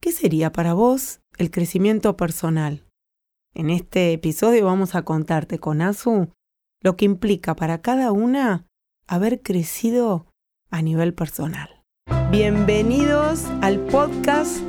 ¿qué sería para vos el crecimiento personal? En este episodio vamos a contarte con Azu lo que implica para cada una haber crecido a nivel personal. Bienvenidos al podcast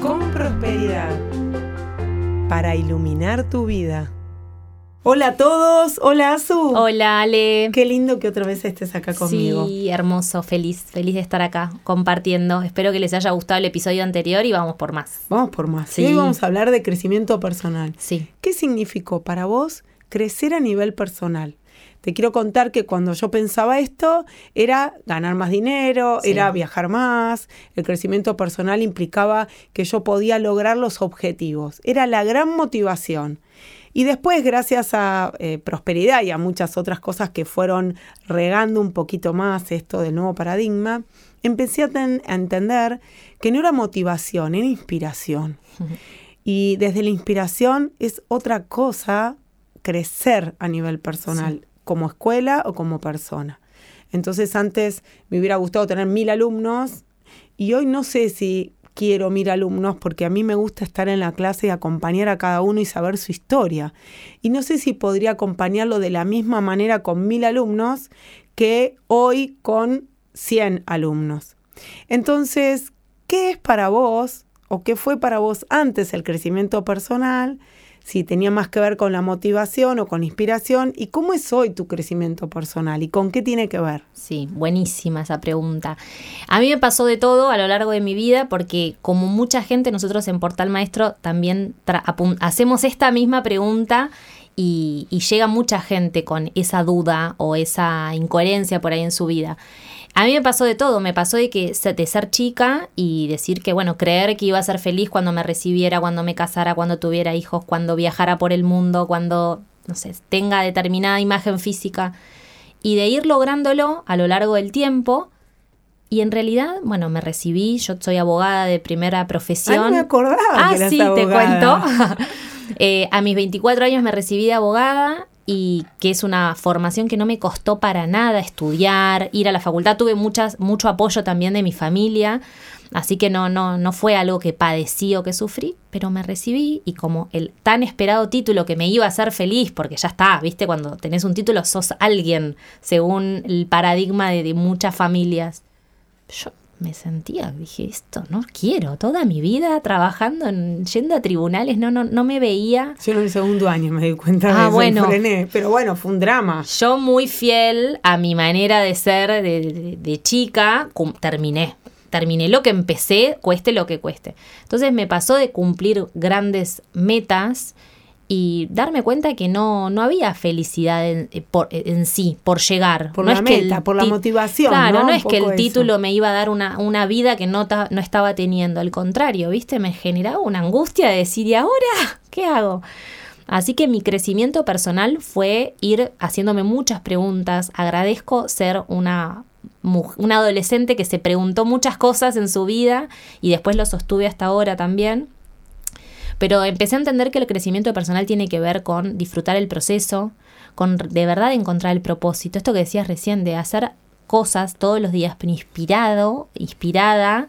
Con Prosperidad para iluminar tu vida. Hola a todos, hola Azu. Hola Ale. Qué lindo que otra vez estés acá conmigo. Sí, hermoso, feliz, feliz de estar acá compartiendo. Espero que les haya gustado el episodio anterior y vamos por más. Vamos por más. Sí. Hoy vamos a hablar de crecimiento personal. Sí. ¿Qué significó para vos crecer a nivel personal? Te quiero contar que cuando yo pensaba esto era ganar más dinero, Sí. era viajar más, el crecimiento personal implicaba que yo podía lograr los objetivos, era la gran motivación. Y después, gracias a eh, prosperidad y a muchas otras cosas que fueron regando un poquito más esto del nuevo paradigma, empecé a, ten- a entender que no era motivación, era inspiración. Y desde la inspiración es otra cosa crecer a nivel personal, como escuela o como persona. Entonces antes me hubiera gustado tener mil alumnos y hoy no sé si quiero mil alumnos porque a mí me gusta estar en la clase y acompañar a cada uno y saber su historia. Y no sé si podría acompañarlo de la misma manera con mil alumnos que hoy con 100 alumnos. Entonces, ¿qué es para vos o qué fue para vos antes el crecimiento personal? Si tenía más que ver con la motivación o con inspiración. ¿Y cómo es hoy tu crecimiento personal? ¿Y con qué tiene que ver? Sí, buenísima esa pregunta. A mí me pasó de todo a lo largo de mi vida porque como mucha gente nosotros en Portal Maestro también hacemos esta misma pregunta y llega mucha gente con esa duda o esa incoherencia por ahí en su vida. A mí me pasó de todo, me pasó de que de ser chica y decir que, bueno, creer que iba a ser feliz cuando me recibiera, cuando me casara, cuando tuviera hijos, cuando viajara por el mundo, cuando, no sé, tenga determinada imagen física y de ir lográndolo a lo largo del tiempo. Y en realidad, bueno, me recibí, yo soy abogada de primera Ay, profesión. no me acordaba Ah, que eras sí, te cuento. Eh, a mis 24 años me recibí de abogada y que es una formación que no me costó para nada estudiar, ir a la facultad. Tuve muchas, mucho apoyo también de mi familia, así que no, no, no fue algo que padecí o que sufrí, pero me recibí y como el tan esperado título que me iba a hacer feliz, porque ya está, viste, cuando tenés un título sos alguien, según el paradigma de, de muchas familias. Yo me sentía, dije, esto no quiero, toda mi vida trabajando, en, yendo a tribunales, no, no, no me veía. Yo en el segundo año me di cuenta de Ah, eso y bueno. frené. Pero bueno, fue un drama. Yo muy fiel a mi manera de ser de, de- de chica, terminé. Terminé lo que empecé, cueste lo que cueste. Entonces me pasó de cumplir grandes metas y darme cuenta que no, no había felicidad en, eh, por- en sí, por llegar. Por no la es que el meta, por la ti- motivación, Claro, ¿no? es que el eso. título me iba a dar una, una vida que no, ta- no estaba teniendo. Al contrario, ¿viste? Me generaba una angustia de decir, ¿y ahora qué hago? Así que mi crecimiento personal fue ir haciéndome muchas preguntas. Agradezco ser una, una adolescente que se preguntó muchas cosas en su vida y después lo sostuve hasta ahora también. Pero empecé a entender que el crecimiento personal tiene que ver con disfrutar el proceso, con de verdad encontrar el propósito. Esto que decías recién, de hacer cosas todos los días, pero inspirado, inspirada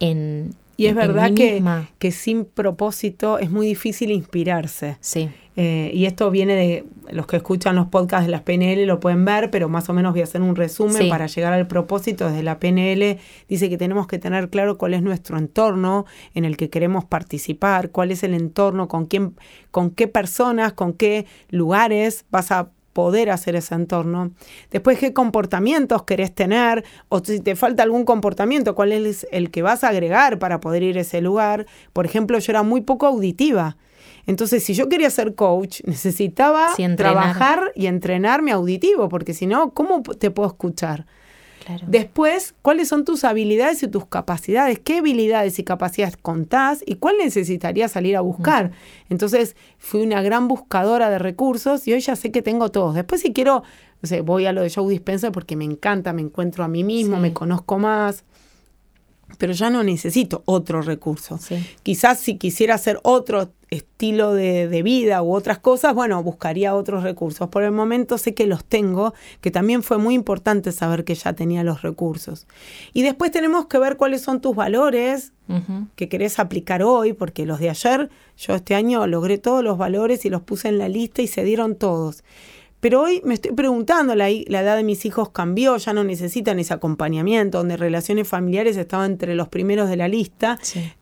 en. Y es en verdad mí que, misma. que sin propósito es muy difícil inspirarse. Sí. Eh, y esto viene de los que escuchan los podcasts de las PNL, lo pueden ver, pero más o menos voy a hacer un resumen Sí. para llegar al propósito. Desde la PNL dice que tenemos que tener claro cuál es nuestro entorno en el que queremos participar, cuál es el entorno, con quién, con qué personas, con qué lugares vas a poder hacer ese entorno. Después, qué comportamientos querés tener, o si te falta algún comportamiento, cuál es el que vas a agregar para poder ir a ese lugar. Por ejemplo, yo era muy poco auditiva. Entonces, si yo quería ser coach, necesitaba Sí, trabajar y entrenar mi auditivo, porque si no, ¿cómo te puedo escuchar? Claro. Después, ¿cuáles son tus habilidades y tus capacidades? ¿Qué habilidades y capacidades contás y cuál necesitarías salir a buscar? Entonces, fui una gran buscadora de recursos y hoy ya sé que tengo todos. Después, si quiero, no sé, voy a lo de Joe Dispenser porque me encanta, me encuentro a mí mismo, Sí. me conozco más. Pero ya no necesito otro recurso. Quizás si quisiera hacer otro estilo de, de, vida u otras cosas, bueno, buscaría otros recursos. Por el momento sé que los tengo, que también fue muy importante saber que ya tenía los recursos. Y después tenemos que ver cuáles son tus valores que querés aplicar hoy, porque los de ayer, yo este año logré todos los valores y los puse en la lista y se dieron todos. Pero hoy me estoy preguntando, la, la, edad de mis hijos cambió, ya no necesitan ese acompañamiento, donde relaciones familiares estaban entre los primeros de la lista.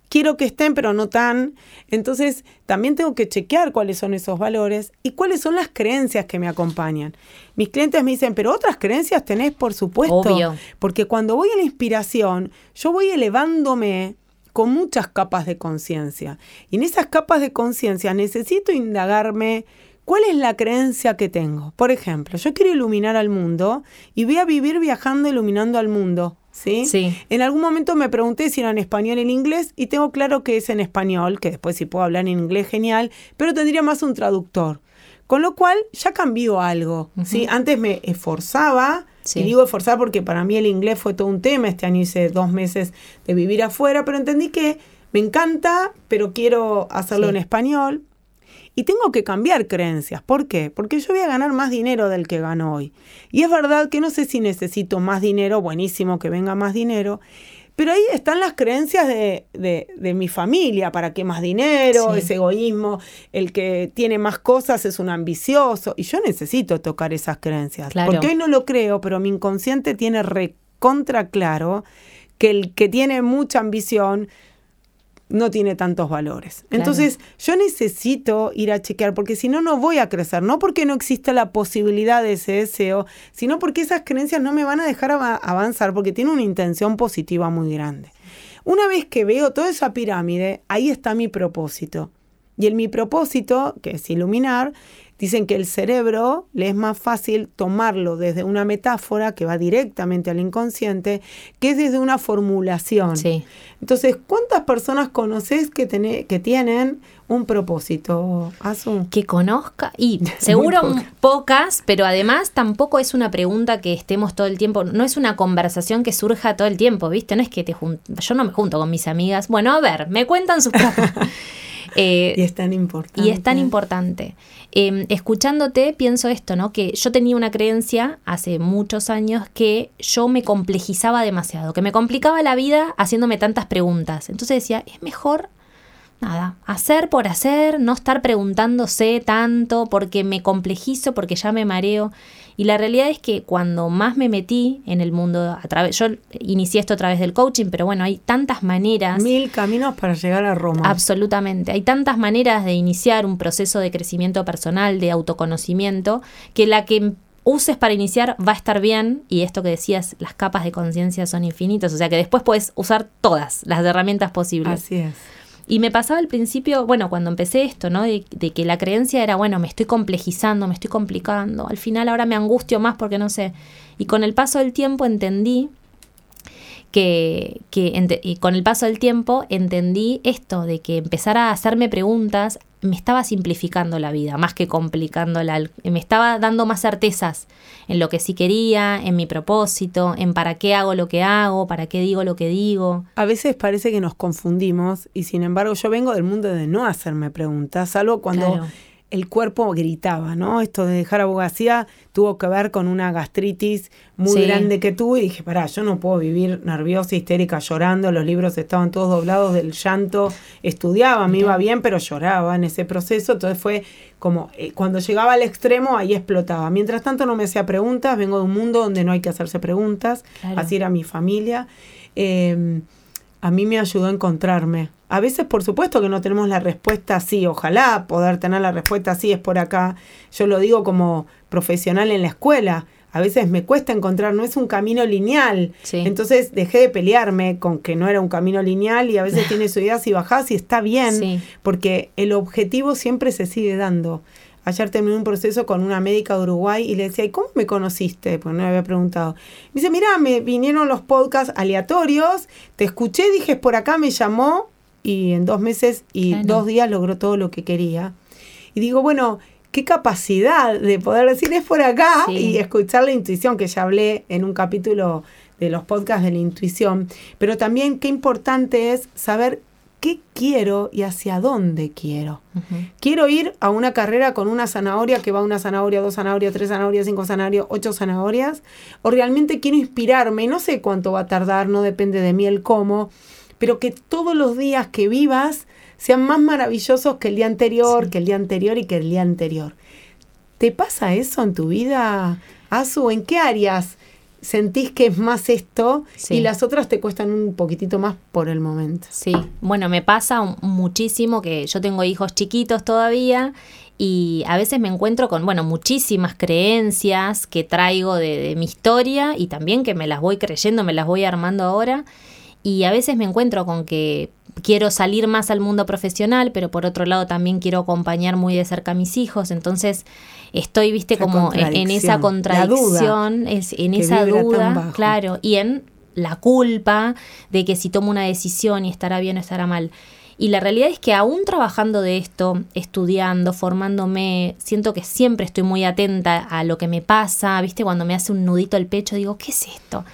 Quiero que estén, pero no tan. Entonces, también tengo que chequear cuáles son esos valores y cuáles son las creencias que me acompañan. Mis clientes me dicen, pero otras creencias tenés, por supuesto. Obvio. Porque cuando voy a la inspiración, yo voy elevándome con muchas capas de conciencia. Y en esas capas de conciencia necesito indagarme ¿Cuál es la creencia que tengo? Por ejemplo, yo quiero iluminar al mundo y voy a vivir viajando iluminando al mundo. ¿Sí? Sí. En algún momento me pregunté si era en español o en inglés y tengo claro que es en español, que después si puedo hablar en inglés, genial, pero tendría más un traductor. Con lo cual ya cambió algo. ¿sí? Antes me esforzaba, y digo esforzar porque para mí el inglés fue todo un tema. Este año hice dos meses de vivir afuera, pero entendí que me encanta, pero quiero hacerlo en español. Y tengo que cambiar creencias. ¿Por qué? Porque yo voy a ganar más dinero del que gano hoy. Y es verdad que no sé si necesito más dinero, buenísimo que venga más dinero. Pero ahí están las creencias de, de, mi familia, ¿para qué más dinero? Ese egoísmo, el que tiene más cosas es un ambicioso. Y yo necesito tocar esas creencias. Porque hoy no lo creo, pero mi inconsciente tiene recontra claro que el que tiene mucha ambición no tiene tantos valores. Entonces, yo necesito ir a chequear, porque si no, no voy a crecer. No porque no exista la posibilidad de ese deseo, sino porque esas creencias no me van a dejar avanzar, porque tiene una intención positiva muy grande. Una vez que veo toda esa pirámide, ahí está mi propósito. Y en mi propósito, que es iluminar, Dicen que el cerebro le es más fácil tomarlo desde una metáfora que va directamente al inconsciente que es desde una formulación. Sí. Entonces, ¿cuántas personas conoces que, que tienen un propósito, Azu? Que conozca, y seguro pocas, pero además tampoco es una pregunta que estemos todo el tiempo, no es una conversación que surja todo el tiempo, ¿viste? No es que te yo no me junto con mis amigas, bueno, a ver, me cuentan sus. Eh, y es tan importante. Y es tan importante. Em, escuchándote, pienso esto, ¿no? Que yo tenía una creencia hace muchos años que yo me complejizaba demasiado, que me complicaba la vida haciéndome tantas preguntas. Entonces decía, es mejor nada, hacer por hacer, no estar preguntándose tanto porque me complejizo, porque ya me mareo. Y la realidad es que cuando más me metí en el mundo, a través, yo inicié esto a través del coaching, pero bueno, hay tantas maneras. Mil caminos para llegar a Roma. Absolutamente. Hay tantas maneras de iniciar un proceso de crecimiento personal, de autoconocimiento, que la que uses para iniciar va a estar bien y esto que decías, las capas de conciencia son infinitas, o sea que después puedes usar todas las herramientas posibles. Así es. Y me pasaba al principio, bueno, cuando empecé esto, ¿no? De, que la creencia era, bueno, me estoy complejizando, me estoy complicando. Al final ahora me angustio más porque no sé. Y con el paso del tiempo entendí que, que y con el paso del tiempo entendí esto de que empezar a hacerme preguntas me estaba simplificando la vida, más que complicándola. Me estaba dando más certezas en lo que sí quería, en mi propósito, en para qué hago lo que hago, para qué digo lo que digo. A veces parece que nos confundimos y sin embargo yo vengo del mundo de no hacerme preguntas, salvo cuando el cuerpo gritaba, ¿no? Esto de dejar abogacía tuvo que ver con una gastritis muy grande que tuve y dije, pará, yo no puedo vivir nerviosa, histérica, llorando, los libros estaban todos doblados del llanto, estudiaba, me iba bien, pero lloraba en ese proceso, entonces fue como, eh, cuando llegaba al extremo, ahí explotaba. Mientras tanto no me hacía preguntas, vengo de un mundo donde no hay que hacerse preguntas, así era mi familia. Em, a mí me ayudó a encontrarme. A veces, por supuesto, que no tenemos la respuesta así. Ojalá poder tener la respuesta así es por acá. Yo lo digo como profesional en la escuela. A veces me cuesta encontrar, no es un camino lineal. Entonces dejé de pelearme con que no era un camino lineal y a veces tiene subidas y bajadas y está bien, porque el objetivo siempre se sigue dando. Ayer terminé un proceso con una médica de Uruguay y le decía, ¿y cómo me conociste? Porque no me había preguntado. Me dice, mira, me vinieron los podcasts aleatorios, te escuché, dije, por acá me llamó y en dos meses y dos días logró todo lo que quería. Y digo, bueno, qué capacidad de poder decir es por acá y escuchar la intuición que ya hablé en un capítulo de los podcasts de la intuición, pero también qué importante es saber qué quiero y hacia dónde quiero. Quiero ir a una carrera con una zanahoria que va una zanahoria, dos zanahorias, tres zanahorias, cinco zanahorias, ocho zanahorias, o realmente quiero inspirarme, no sé cuánto va a tardar, no depende de mí el cómo, pero que todos los días que vivas sean más maravillosos que el día anterior, que el día anterior y que el día anterior. ¿Te pasa eso en tu vida, Azu? ¿En qué áreas sentís que es más esto y las otras te cuestan un poquitito más por el momento. Sí, bueno, me pasa muchísimo que yo tengo hijos chiquitos todavía y a veces me encuentro con, bueno, muchísimas creencias que traigo de, de mi historia y también que me las voy creyendo, me las voy armando ahora y a veces me encuentro con que quiero salir más al mundo profesional, pero por otro lado también quiero acompañar muy de cerca a mis hijos, entonces estoy, viste, como en, esa contradicción, en esa duda, claro, y en la culpa de que si tomo una decisión y estará bien o estará mal. Y la realidad es que aún trabajando de esto, estudiando, formándome, siento que siempre estoy muy atenta a lo que me pasa, ¿viste? Cuando me hace un nudito el pecho, digo, ¿qué es esto?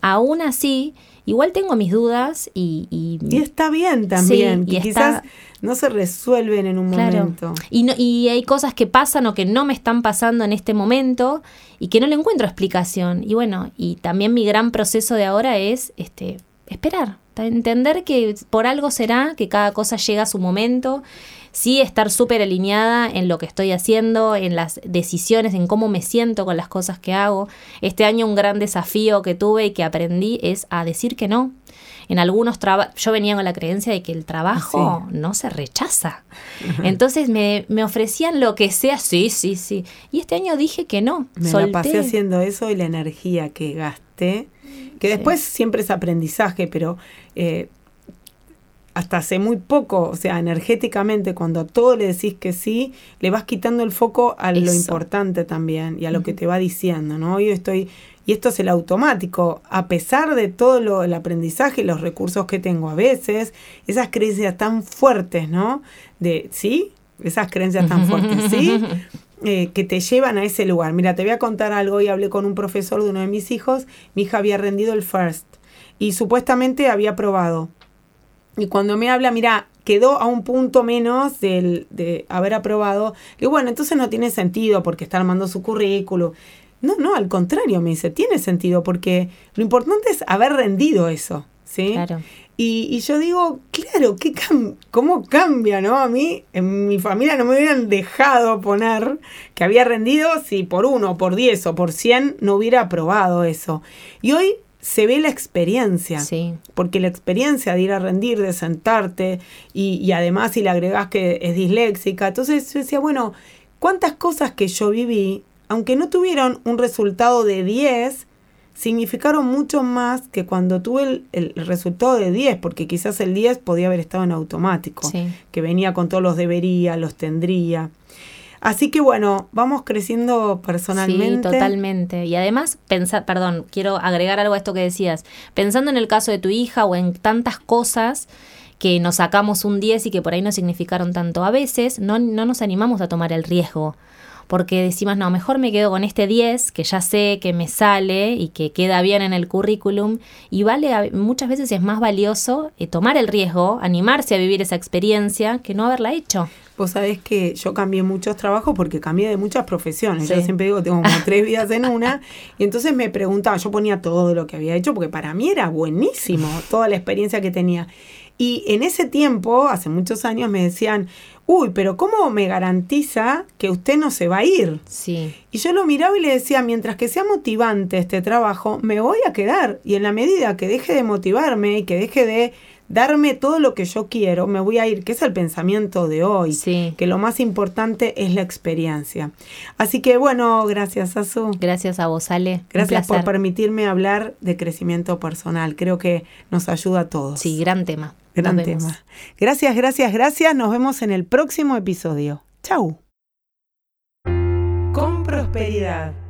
Aún así, igual tengo mis dudas y... Y, está bien también, y quizás no se resuelven en un momento. Y, no, y hay cosas que pasan o que no me están pasando en este momento y que no le encuentro explicación. Y bueno, y también mi gran proceso de ahora es este esperar, entender que por algo será, que cada cosa llega a su momento sí estar súper alineada en lo que estoy haciendo, en las decisiones, en cómo me siento con las cosas que hago. Este año un gran desafío que tuve y que aprendí es a decir que no. En algunos trabajos, yo venía con la creencia de que el trabajo no se rechaza. Entonces me, ofrecían lo que sea, sí, sí, sí. Y este año dije que no. Me la pasé haciendo eso y la energía que gasté, que después siempre es aprendizaje, pero eh, hasta hace muy poco, o sea, energéticamente, cuando a todo le decís que sí, le vas quitando el foco a lo importante también y a lo que te va diciendo, ¿no? Yo estoy, y esto es el automático, a pesar de todo lo, el aprendizaje y los recursos que tengo a veces, esas creencias tan fuertes, ¿no? De, ¿sí? Esas creencias tan fuertes, ¿sí? Eh, que te llevan a ese lugar. Mira, te voy a contar algo. Hoy hablé con un profesor de uno de mis hijos. Mi hija había rendido el FIRST y supuestamente había aprobado y cuando me habla, mira, quedó a un punto menos del, de haber aprobado, digo, bueno, entonces no tiene sentido porque está armando su currículo. No, no, al contrario, me dice, tiene sentido porque lo importante es haber rendido eso, ¿sí? Claro. Y, y yo digo, claro, ¿qué ¿cómo cambia, no? A mí, en mi familia no me hubieran dejado poner que había rendido si por uno, por diez o por cien no hubiera aprobado eso. Y hoy se ve la experiencia. Porque la experiencia de ir a rendir, de sentarte, y, además si le agregás que es disléxica. Entonces yo decía, bueno, ¿cuántas cosas que yo viví, aunque no tuvieron un resultado de 10, significaron mucho más que cuando tuve el, resultado de 10, porque quizás el 10 podía haber estado en automático, que venía con todos los debería, los tendría. Así que bueno, vamos creciendo personalmente. Sí, totalmente. Y además, pensar, perdón, quiero agregar algo a esto que decías. Pensando en el caso de tu hija o en tantas cosas que nos sacamos un 10 y que por ahí no significaron tanto, a veces no, no nos animamos a tomar el riesgo porque decimos, no, mejor me quedo con este 10, que ya sé que me sale y que queda bien en el currículum, y vale, muchas veces es más valioso eh, tomar el riesgo, animarse a vivir esa experiencia, que no haberla hecho. Vos sabés que yo cambié muchos trabajos porque cambié de muchas profesiones. Yo siempre digo, tengo como tres vidas en una. Y entonces me preguntaba, yo ponía todo lo que había hecho porque para mí era buenísimo toda la experiencia que tenía. Y en ese tiempo, hace muchos años, me decían, uy, pero ¿cómo me garantiza que usted no se va a ir? Sí. Y yo lo miraba y le decía, mientras que sea motivante este trabajo, me voy a quedar. Y en la medida que deje de motivarme y que deje de darme todo lo que yo quiero, me voy a ir, que es el pensamiento de hoy, sí. que lo más importante es la experiencia. Así que bueno, gracias Azu. Gracias a vos, Ale. Gracias por permitirme hablar de crecimiento personal. Creo que nos ayuda a todos. Sí, gran tema. Gran tema. Gracias, gracias, gracias. Nos vemos en el próximo episodio. Chau. Con prosperidad.